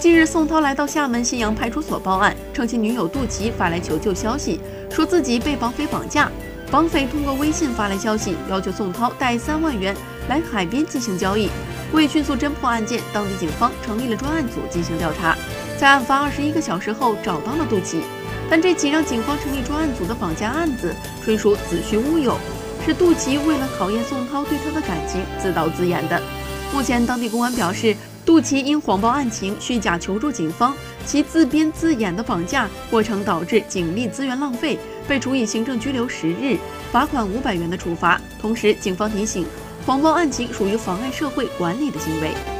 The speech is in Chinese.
近日，宋涛来到厦门新阳派出所报案，称其女友杜琪发来求救消息，说自己被绑匪绑架。绑匪通过微信发来消息，要求宋涛带三万元来海边进行交易。为迅速侦破案件，当地警方成立了专案组进行调查，在案发二十一个小时后找到了杜琪。但这起让警方成立专案组的绑架案子，纯属子虚乌有，是杜琪为了考验宋涛对他的感情自导自演的。目前，当地公安表示，杜琪因谎报案情、虚假求助警方，其自编自演的绑架过程导致警力资源浪费，被处以行政拘留十日、罚款五百元的处罚。同时，警方提醒，谎报案情属于妨碍社会管理的行为。